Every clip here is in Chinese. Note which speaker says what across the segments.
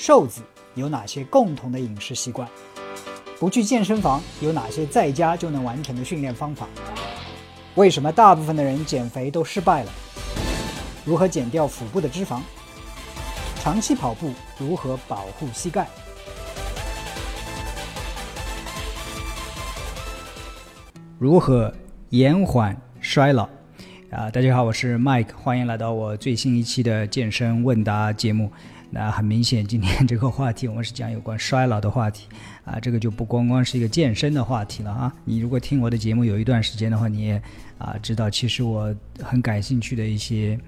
Speaker 1: 瘦子有哪些共同的饮食习惯？不去健身房有哪些在家就能完成的训练方法？为什么大部分的人减肥都失败了？如何减掉腹部的脂肪？长期跑步如何保护膝盖？如何延缓衰老？啊，大家好，我是 Mike，欢迎来到我最新一期的健身问答节目。那很明显，今天这个话题我们是讲有关衰老的话题啊，这个就不光光是一个健身的话题了啊。你如果听我的节目有一段时间的话，你也啊知道，其实我很感兴趣的一些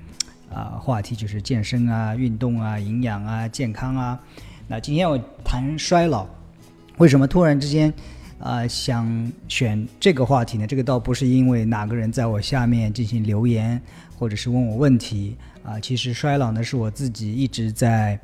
Speaker 1: 啊话题就是健身啊、运动啊、营养啊、健康啊。那今天我谈衰老，为什么突然之间啊想选这个话题呢？这个倒不是因为哪个人在我下面进行留言，或者是问我问题。啊，其实衰老呢是我自己一直在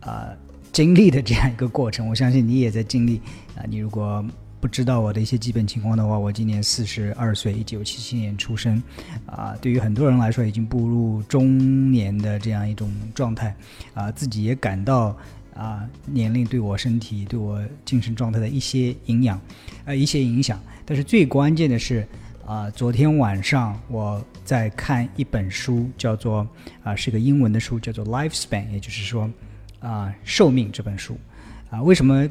Speaker 1: 啊经历的这样一个过程，我相信你也在经历啊。你如果不知道我的一些基本情况的话，我今年四十二岁，一九七七年出生，啊，对于很多人来说已经步入中年的这样一种状态，啊，自己也感到啊年龄对我身体、对我精神状态的一些营养，呃，一些影响。但是最关键的是。啊，昨天晚上我在看一本书，叫做啊，是个英文的书，叫做《Lifespan》，也就是说啊，寿命这本书。啊，为什么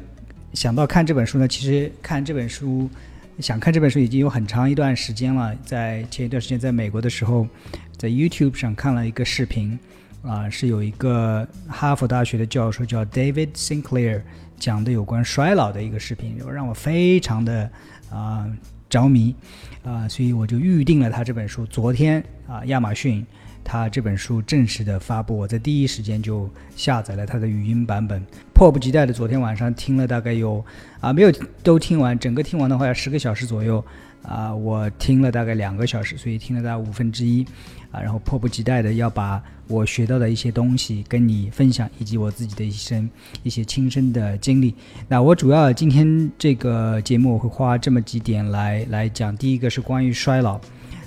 Speaker 1: 想到看这本书呢？其实看这本书，想看这本书已经有很长一段时间了。在前一段时间，在美国的时候，在 YouTube 上看了一个视频，啊，是有一个哈佛大学的教授叫 David Sinclair 讲的有关衰老的一个视频，让我非常的啊。着迷，啊，所以我就预定了他这本书。昨天啊，亚马逊他这本书正式的发布，我在第一时间就下载了他的语音版本，迫不及待的昨天晚上听了大概有啊，没有都听完，整个听完的话要十个小时左右。啊，我听了大概两个小时，所以听了大概五分之一，啊，然后迫不及待的要把我学到的一些东西跟你分享，以及我自己的一生一些亲身的经历。那我主要今天这个节目我会花这么几点来来讲，第一个是关于衰老，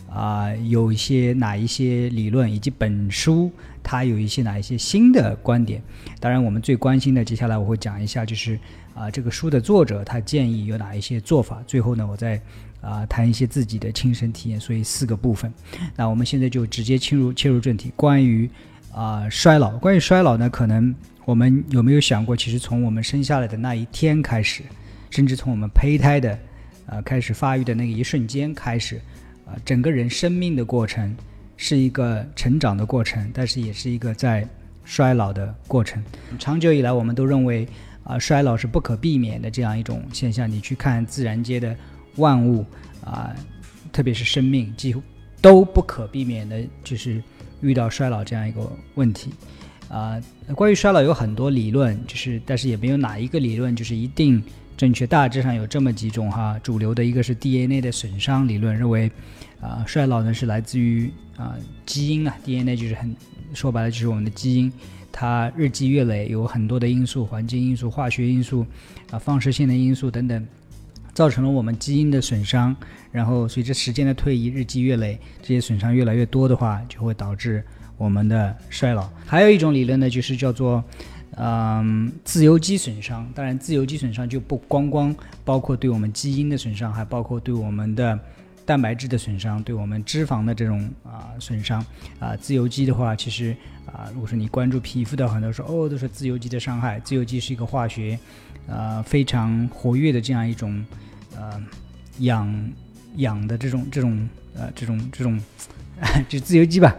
Speaker 1: 啊，有一些哪一些理论，以及本书它有一些哪一些新的观点。当然，我们最关心的，接下来我会讲一下，就是啊，这个书的作者他建议有哪一些做法。最后呢，我再。啊，谈一些自己的亲身体验，所以四个部分。那我们现在就直接切入切入正题。关于啊衰老，关于衰老呢，可能我们有没有想过，其实从我们生下来的那一天开始，甚至从我们胚胎的啊开始发育的那一瞬间开始，啊，整个人生命的过程是一个成长的过程，但是也是一个在衰老的过程。长久以来，我们都认为啊衰老是不可避免的这样一种现象。你去看自然界的。万物啊，特别是生命，几乎都不可避免的，就是遇到衰老这样一个问题啊。关于衰老有很多理论，就是但是也没有哪一个理论就是一定正确。大致上有这么几种哈，主流的一个是 DNA 的损伤理论，认为啊衰老呢是来自于啊基因啊，DNA 就是很说白了就是我们的基因，它日积月累有很多的因素，环境因素、化学因素啊、放射性的因素等等。造成了我们基因的损伤，然后随着时间的推移，日积月累，这些损伤越来越多的话，就会导致我们的衰老。还有一种理论呢，就是叫做，嗯，自由基损伤。当然，自由基损伤就不光光包括对我们基因的损伤，还包括对我们的蛋白质的损伤，对我们脂肪的这种啊损伤。啊，自由基的话，其实啊，如果说你关注皮肤的，很多说哦，都是自由基的伤害。自由基是一个化学，呃，非常活跃的这样一种。呃，氧氧的这种这种呃这种这种就自由基吧，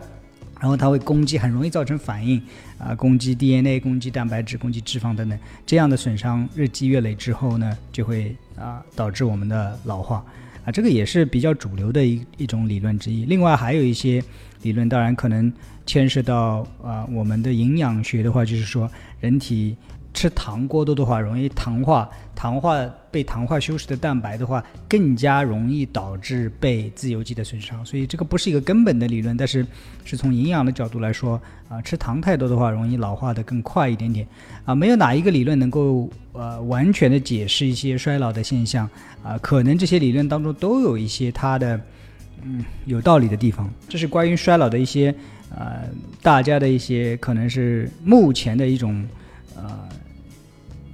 Speaker 1: 然后它会攻击，很容易造成反应啊，攻击 DNA，攻击蛋白质，攻击脂肪等等，这样的损伤日积月累之后呢，就会啊导致我们的老化啊，这个也是比较主流的一一种理论之一。另外还有一些理论，当然可能牵涉到啊我们的营养学的话，就是说人体。吃糖过多的话，容易糖化，糖化被糖化修饰的蛋白的话，更加容易导致被自由基的损伤。所以这个不是一个根本的理论，但是是从营养的角度来说，啊，吃糖太多的话，容易老化的更快一点点。啊，没有哪一个理论能够呃完全的解释一些衰老的现象。啊，可能这些理论当中都有一些它的嗯有道理的地方。这是关于衰老的一些呃大家的一些可能是目前的一种呃。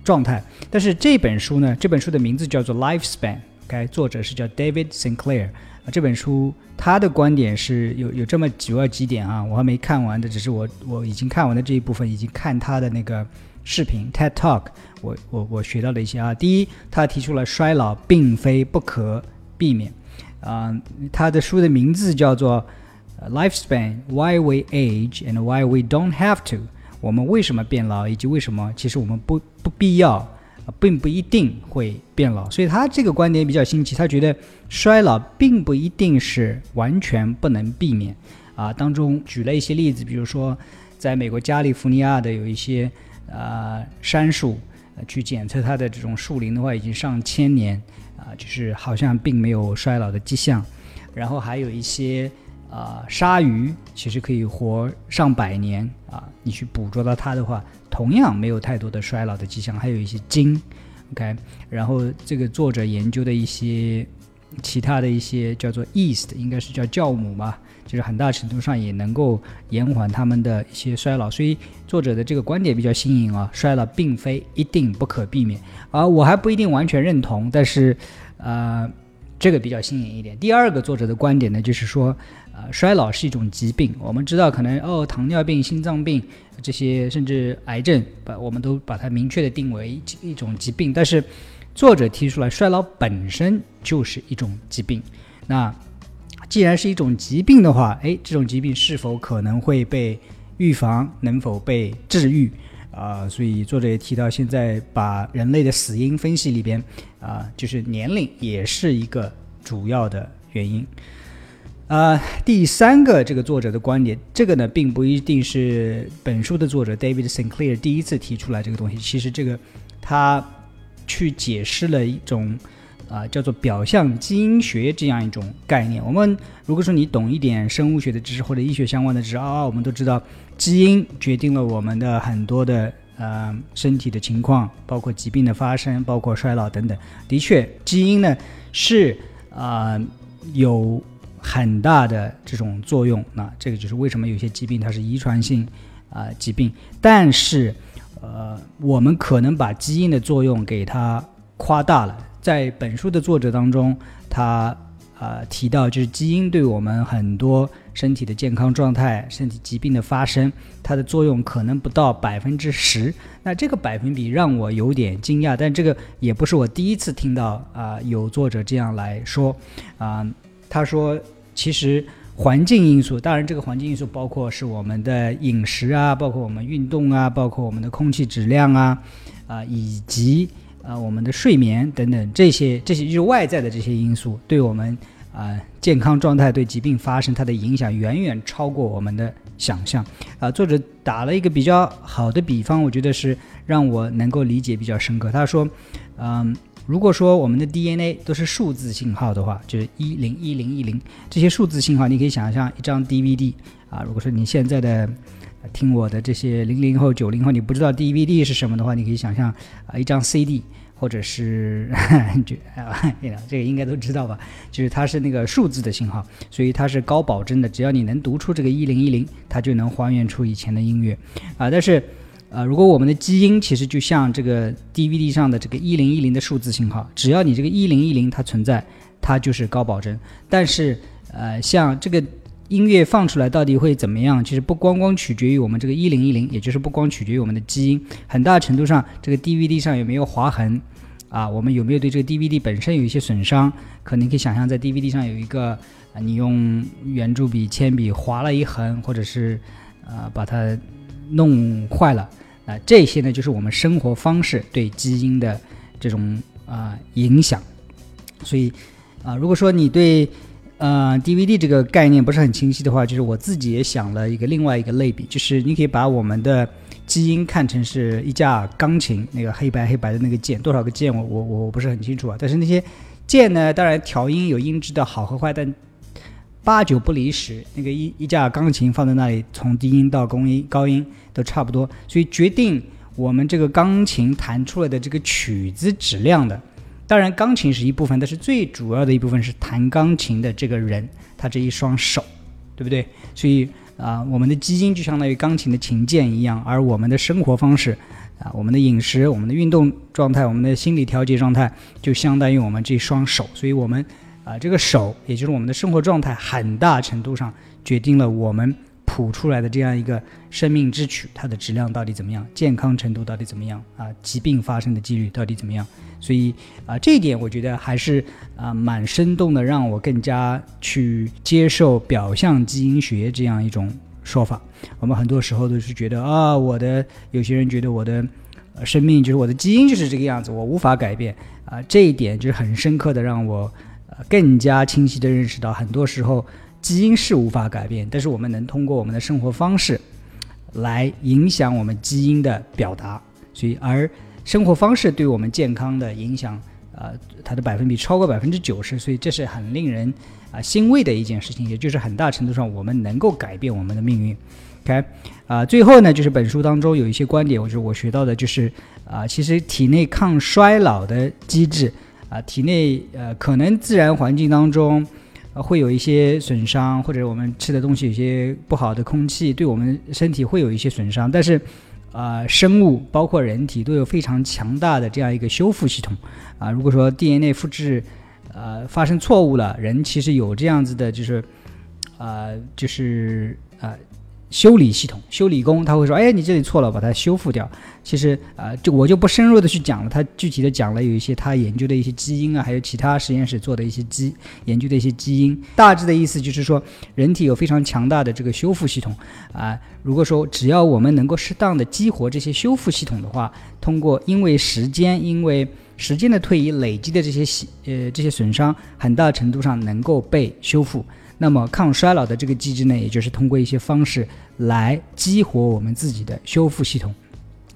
Speaker 1: 状态。但是这本书呢，这本书的名字叫做《Lifespan》，OK，作者是叫 David Sinclair。啊，这本书他的观点是有有这么主要几点啊，我还没看完的，只是我我已经看完的这一部分，已经看他的那个视频 TED Talk，我我我学到了一些啊。第一，他提出了衰老并非不可避免，啊，他的书的名字叫做《Lifespan: Why We Age and Why We Don't Have to》，我们为什么变老，以及为什么其实我们不不必要。并不一定会变老，所以他这个观点比较新奇。他觉得衰老并不一定是完全不能避免啊。当中举了一些例子，比如说，在美国加利福尼亚的有一些啊杉树，去检测它的这种树龄的话，已经上千年啊，就是好像并没有衰老的迹象。然后还有一些。啊，鲨鱼其实可以活上百年啊！你去捕捉到它的话，同样没有太多的衰老的迹象。还有一些鲸，OK。然后这个作者研究的一些其他的一些叫做 East，应该是叫酵母吧，就是很大程度上也能够延缓他们的一些衰老。所以作者的这个观点比较新颖啊，衰老并非一定不可避免啊，我还不一定完全认同，但是呃，这个比较新颖一点。第二个作者的观点呢，就是说。呃，衰老是一种疾病。我们知道，可能哦，糖尿病、心脏病这些，甚至癌症，把我们都把它明确的定为一种疾病。但是，作者提出来，衰老本身就是一种疾病。那既然是一种疾病的话，哎，这种疾病是否可能会被预防？能否被治愈？啊，所以作者也提到，现在把人类的死因分析里边，啊，就是年龄也是一个主要的原因。啊，第三个这个作者的观点，这个呢并不一定是本书的作者 David Sinclair 第一次提出来这个东西。其实这个他去解释了一种啊叫做表象基因学这样一种概念。我们如果说你懂一点生物学的知识或者医学相关的知识啊，我们都知道基因决定了我们的很多的呃身体的情况，包括疾病的发生，包括衰老等等。的确，基因呢是啊有。很大的这种作用，那这个就是为什么有些疾病它是遗传性啊疾病，但是呃，我们可能把基因的作用给它夸大了。在本书的作者当中，他啊提到，就是基因对我们很多身体的健康状态、身体疾病的发生，它的作用可能不到百分之十。那这个百分比让我有点惊讶，但这个也不是我第一次听到啊有作者这样来说啊，他说。其实环境因素，当然这个环境因素包括是我们的饮食啊，包括我们运动啊，包括我们的空气质量啊，啊，以及啊我们的睡眠等等这些这些就是外在的这些因素，对我们啊健康状态、对疾病发生它的影响远远超过我们的想象。啊，作者打了一个比较好的比方，我觉得是让我能够理解比较深刻。他说，嗯。如果说我们的 DNA 都是数字信号的话，就是一零一零一零这些数字信号，你可以想象一张 DVD 啊。如果说你现在的听我的这些零零后、九零后，你不知道 DVD 是什么的话，你可以想象啊一张 CD，或者是 就啊，这个应该都知道吧？就是它是那个数字的信号，所以它是高保真的，只要你能读出这个一零一零，它就能还原出以前的音乐啊。但是啊，如果我们的基因其实就像这个 DVD 上的这个一零一零的数字信号，只要你这个一零一零它存在，它就是高保真。但是，呃，像这个音乐放出来到底会怎么样？其实不光光取决于我们这个一零一零，也就是不光取决于我们的基因，很大程度上这个 DVD 上有没有划痕啊？我们有没有对这个 DVD 本身有一些损伤？可能可以想象在 DVD 上有一个，你用圆珠笔、铅笔划了一横，或者是啊把它。弄坏了啊，这些呢就是我们生活方式对基因的这种啊影响。所以啊，如果说你对呃 DVD 这个概念不是很清晰的话，就是我自己也想了一个另外一个类比，就是你可以把我们的基因看成是一架钢琴，那个黑白黑白的那个键，多少个键我我我不是很清楚啊。但是那些键呢，当然调音有音质的好和坏，但八九不离十，那个一一架钢琴放在那里，从低音到高音，高音都差不多。所以决定我们这个钢琴弹出来的这个曲子质量的，当然钢琴是一部分，但是最主要的一部分是弹钢琴的这个人，他这一双手，对不对？所以啊，我们的基因就相当于钢琴的琴键一样，而我们的生活方式啊，我们的饮食、我们的运动状态、我们的心理调节状态，就相当于我们这双手。所以，我们啊，这个手，也就是我们的生活状态，很大程度上决定了我们。谱出来的这样一个生命之曲，它的质量到底怎么样？健康程度到底怎么样？啊，疾病发生的几率到底怎么样？所以啊，这一点我觉得还是啊蛮生动的，让我更加去接受表象基因学这样一种说法。我们很多时候都是觉得啊，我的有些人觉得我的生命就是我的基因就是这个样子，我无法改变啊。这一点就是很深刻的让我更加清晰的认识到，很多时候。基因是无法改变，但是我们能通过我们的生活方式来影响我们基因的表达。所以，而生活方式对我们健康的影响，呃，它的百分比超过百分之九十。所以，这是很令人啊欣慰的一件事情，也就是很大程度上我们能够改变我们的命运。OK，啊，最后呢，就是本书当中有一些观点，我觉得我学到的就是啊，其实体内抗衰老的机制啊，体内呃，可能自然环境当中。会有一些损伤，或者我们吃的东西有些不好的空气，对我们身体会有一些损伤。但是，啊，生物包括人体都有非常强大的这样一个修复系统。啊，如果说 DNA 复制，呃，发生错误了，人其实有这样子的，就是，啊，就是啊。修理系统，修理工他会说：“哎，你这里错了，把它修复掉。”其实啊，就我就不深入的去讲了。他具体的讲了有一些他研究的一些基因啊，还有其他实验室做的一些基研究的一些基因。大致的意思就是说，人体有非常强大的这个修复系统啊。如果说只要我们能够适当的激活这些修复系统的话，通过因为时间因为时间的推移累积的这些细呃这些损伤，很大程度上能够被修复。那么抗衰老的这个机制呢，也就是通过一些方式来激活我们自己的修复系统。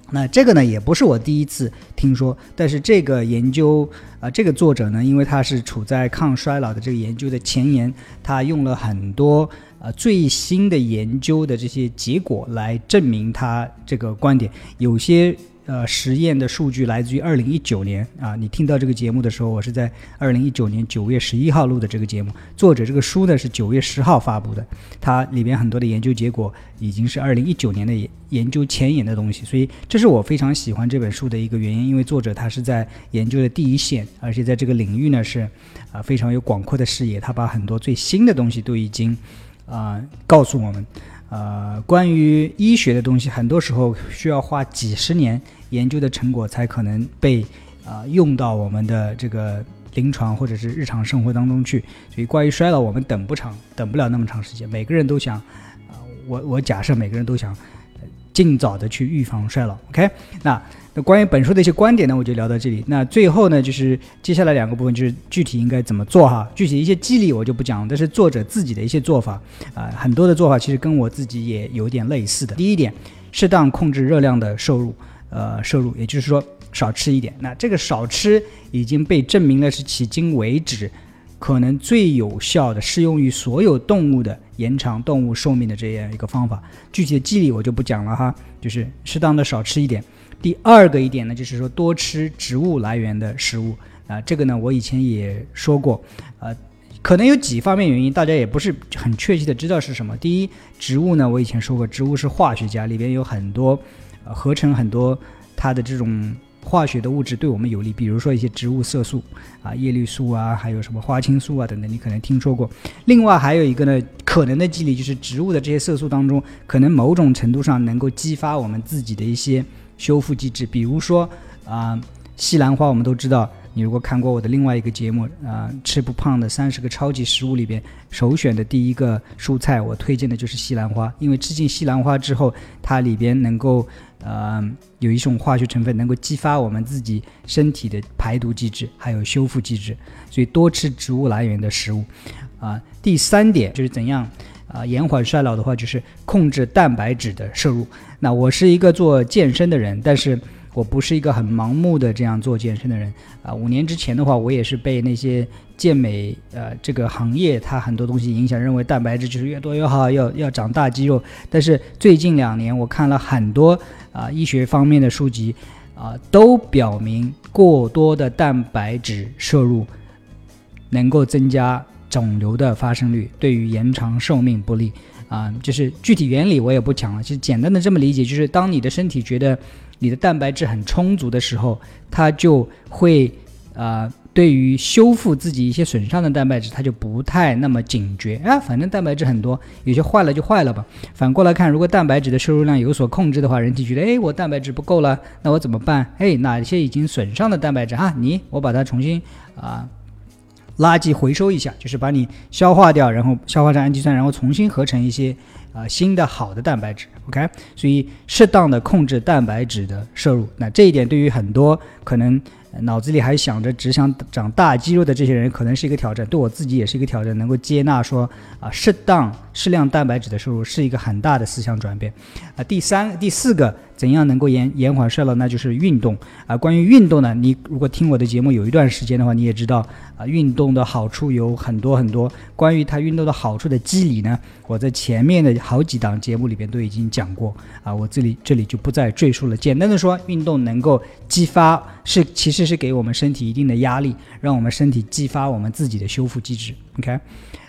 Speaker 1: 那这个呢，也不是我第一次听说，但是这个研究啊，这个作者呢，因为他是处在抗衰老的这个研究的前沿，他用了很多呃最新的研究的这些结果来证明他这个观点，有些。呃，实验的数据来自于二零一九年啊。你听到这个节目的时候，我是在二零一九年九月十一号录的这个节目。作者这个书呢是九月十号发布的，它里边很多的研究结果已经是二零一九年的研研究前沿的东西，所以这是我非常喜欢这本书的一个原因。因为作者他是在研究的第一线，而且在这个领域呢是啊非常有广阔的视野，他把很多最新的东西都已经啊告诉我们。呃，关于医学的东西，很多时候需要花几十年研究的成果才可能被啊用到我们的这个临床或者是日常生活当中去。所以，关于衰老，我们等不长，等不了那么长时间。每个人都想，啊，我 我假设每个人都想尽早的去预防衰老。OK，那。那关于本书的一些观点呢，我就聊到这里。那最后呢，就是接下来两个部分，就是具体应该怎么做哈。具体一些机理我就不讲，但是作者自己的一些做法啊，很多的做法其实跟我自己也有点类似的。第一点，适当控制热量的摄入，呃，摄入，也就是说少吃一点。那这个少吃已经被证明了是迄今为止可能最有效的，适用于所有动物的延长动物寿命的这样一个方法。具体的机理我就不讲了哈，就是适当的少吃一点。第二个一点呢，就是说多吃植物来源的食物啊，这个呢我以前也说过，呃，可能有几方面原因，大家也不是很确切的知道是什么。第一，植物呢，我以前说过，植物是化学家，里边有很多，呃，合成很多它的这种化学的物质对我们有利，比如说一些植物色素啊，叶绿素啊，还有什么花青素啊等等，你可能听说过。另外还有一个呢，可能的机理就是植物的这些色素当中，可能某种程度上能够激发我们自己的一些。修复机制，比如说啊，西兰花，我们都知道。你如果看过我的另外一个节目啊，吃不胖的三十个超级食物里边，首选的第一个蔬菜，我推荐的就是西兰花。因为吃进西兰花之后，它里边能够呃有一种化学成分，能够激发我们自己身体的排毒机制，还有修复机制。所以多吃植物来源的食物啊。第三点就是怎样啊延缓衰老的话，就是控制蛋白质的摄入。那我是一个做健身的人，但是我不是一个很盲目的这样做健身的人啊。五年之前的话，我也是被那些健美呃这个行业它很多东西影响，认为蛋白质就是越多越好，要要长大肌肉。但是最近两年，我看了很多啊医学方面的书籍啊，都表明过多的蛋白质摄入能够增加肿瘤的发生率，对于延长寿命不利。啊，就是具体原理我也不讲了，其实简单的这么理解，就是当你的身体觉得你的蛋白质很充足的时候，它就会啊。对于修复自己一些损伤的蛋白质，它就不太那么警觉啊。反正蛋白质很多，有些坏了就坏了吧。反过来看，如果蛋白质的摄入量有所控制的话，人体觉得，哎，我蛋白质不够了，那我怎么办？哎，哪些已经损伤的蛋白质啊？你我把它重新啊，垃圾回收一下，就是把你消化掉，然后消化成氨基酸，然后重新合成一些啊新的好的蛋白质。OK，所以适当的控制蛋白质的摄入，那这一点对于很多可能。脑子里还想着只想长大肌肉的这些人，可能是一个挑战，对我自己也是一个挑战，能够接纳说啊，适当适量蛋白质的摄入是一个很大的思想转变。啊，第三、第四个。怎样能够延延缓衰老？那就是运动啊。关于运动呢，你如果听我的节目有一段时间的话，你也知道啊，运动的好处有很多很多。关于它运动的好处的机理呢，我在前面的好几档节目里边都已经讲过啊，我这里这里就不再赘述了。简单的说，运动能够激发，是其实这是给我们身体一定的压力，让我们身体激发我们自己的修复机制。OK，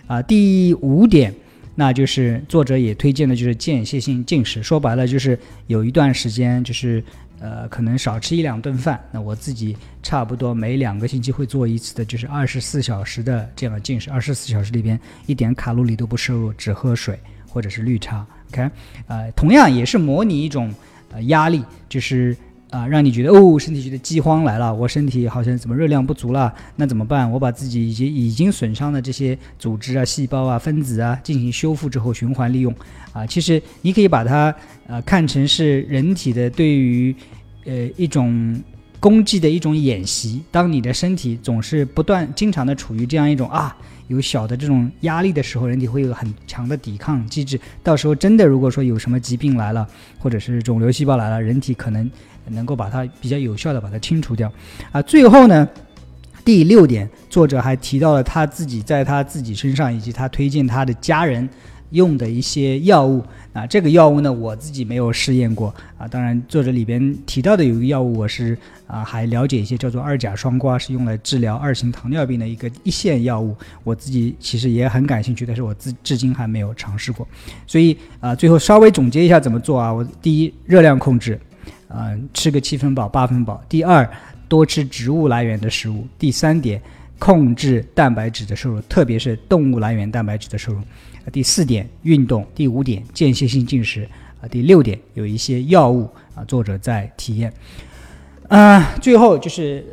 Speaker 1: 啊，第五点。那就是作者也推荐的，就是间歇性进食。说白了，就是有一段时间，就是呃，可能少吃一两顿饭。那我自己差不多每两个星期会做一次的，就是二十四小时的这样的进食。二十四小时里边一点卡路里都不摄入，只喝水或者是绿茶。OK，呃，同样也是模拟一种呃压力，就是。啊，让你觉得哦，身体觉得饥荒来了，我身体好像怎么热量不足了？那怎么办？我把自己已经已经损伤的这些组织啊、细胞啊、分子啊进行修复之后循环利用。啊，其实你可以把它呃看成是人体的对于呃一种功绩的一种演习。当你的身体总是不断经常的处于这样一种啊有小的这种压力的时候，人体会有很强的抵抗机制。到时候真的如果说有什么疾病来了，或者是肿瘤细胞来了，人体可能。能够把它比较有效的把它清除掉，啊，最后呢，第六点，作者还提到了他自己在他自己身上以及他推荐他的家人用的一些药物，啊，这个药物呢我自己没有试验过，啊，当然作者里边提到的有一个药物我是啊还了解一些，叫做二甲双胍，是用来治疗二型糖尿病的一个一线药物，我自己其实也很感兴趣，但是我至至今还没有尝试过，所以啊，最后稍微总结一下怎么做啊，我第一热量控制。嗯，吃个七分饱八分饱。第二，多吃植物来源的食物。第三点，控制蛋白质的摄入，特别是动物来源蛋白质的摄入。第四点，运动。第五点，间歇性进食。啊，第六点，有一些药物啊，作者在体验。啊，最后就是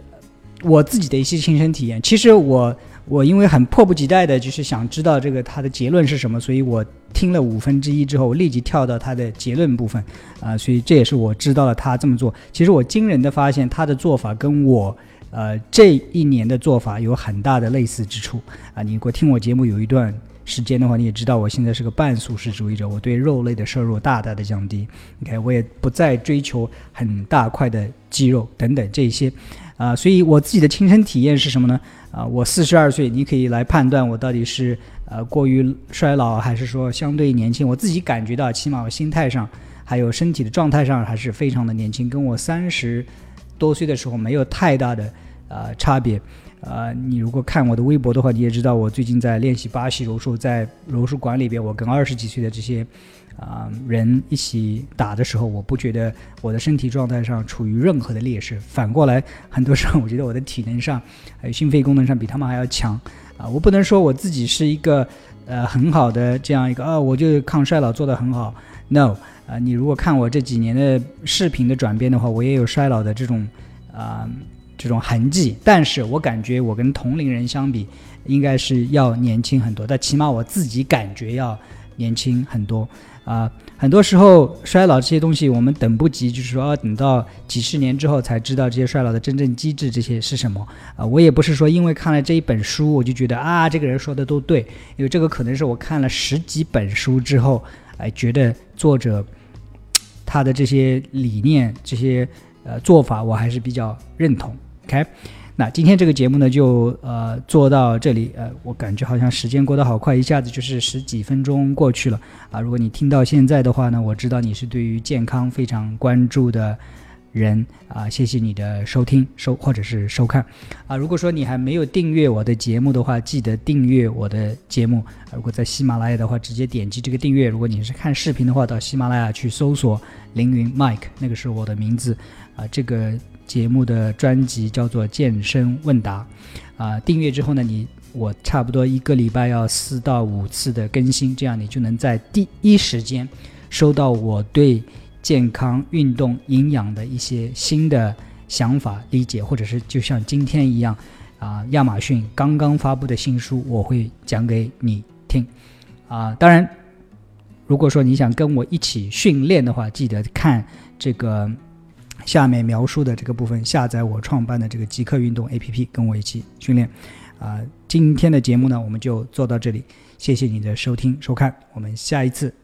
Speaker 1: 我自己的一些亲身体验。其实我。我因为很迫不及待的，就是想知道这个他的结论是什么，所以我听了五分之一之后，我立即跳到他的结论部分，啊，所以这也是我知道了他这么做。其实我惊人的发现，他的做法跟我，呃，这一年的做法有很大的类似之处。啊，你如果听我节目有一段时间的话，你也知道我现在是个半素食主义者，我对肉类的摄入大大的降低。OK，我也不再追求很大块的肌肉等等这些，啊，所以我自己的亲身体验是什么呢？啊，我四十二岁，你可以来判断我到底是呃过于衰老，还是说相对年轻。我自己感觉到，起码我心态上，还有身体的状态上，还是非常的年轻，跟我三十多岁的时候没有太大的呃差别。呃，你如果看我的微博的话，你也知道我最近在练习巴西柔术，在柔术馆里边，我跟二十几岁的这些。啊，人一起打的时候，我不觉得我的身体状态上处于任何的劣势。反过来，很多时候我觉得我的体能上，还有心肺功能上比他们还要强。啊，我不能说我自己是一个呃很好的这样一个啊，我就抗衰老做得很好。No，啊，你如果看我这几年的视频的转变的话，我也有衰老的这种啊这种痕迹。但是我感觉我跟同龄人相比，应该是要年轻很多。但起码我自己感觉要年轻很多。啊，很多时候衰老这些东西，我们等不及，就是说要等到几十年之后才知道这些衰老的真正机制，这些是什么啊？我也不是说因为看了这一本书，我就觉得啊，这个人说的都对，因为这个可能是我看了十几本书之后，哎，觉得作者他的这些理念、这些呃做法，我还是比较认同。OK。那今天这个节目呢，就呃做到这里。呃，我感觉好像时间过得好快，一下子就是十几分钟过去了啊。如果你听到现在的话呢，我知道你是对于健康非常关注的人啊，谢谢你的收听收或者是收看啊。如果说你还没有订阅我的节目的话，记得订阅我的节目。如果在喜马拉雅的话，直接点击这个订阅。如果你是看视频的话，到喜马拉雅去搜索凌云 Mike，那个是我的名字啊。这个节目的专辑叫做健身问答啊。订阅之后呢，你我差不多一个礼拜要四到五次的更新，这样你就能在第一时间收到我对。健康、运动、营养的一些新的想法、理解，或者是就像今天一样，啊，亚马逊刚刚发布的新书，我会讲给你听，啊，当然，如果说你想跟我一起训练的话，记得看这个下面描述的这个部分，下载我创办的这个极客运动 APP，跟我一起训练，啊，今天的节目呢，我们就做到这里，谢谢你的收听收看，我们下一次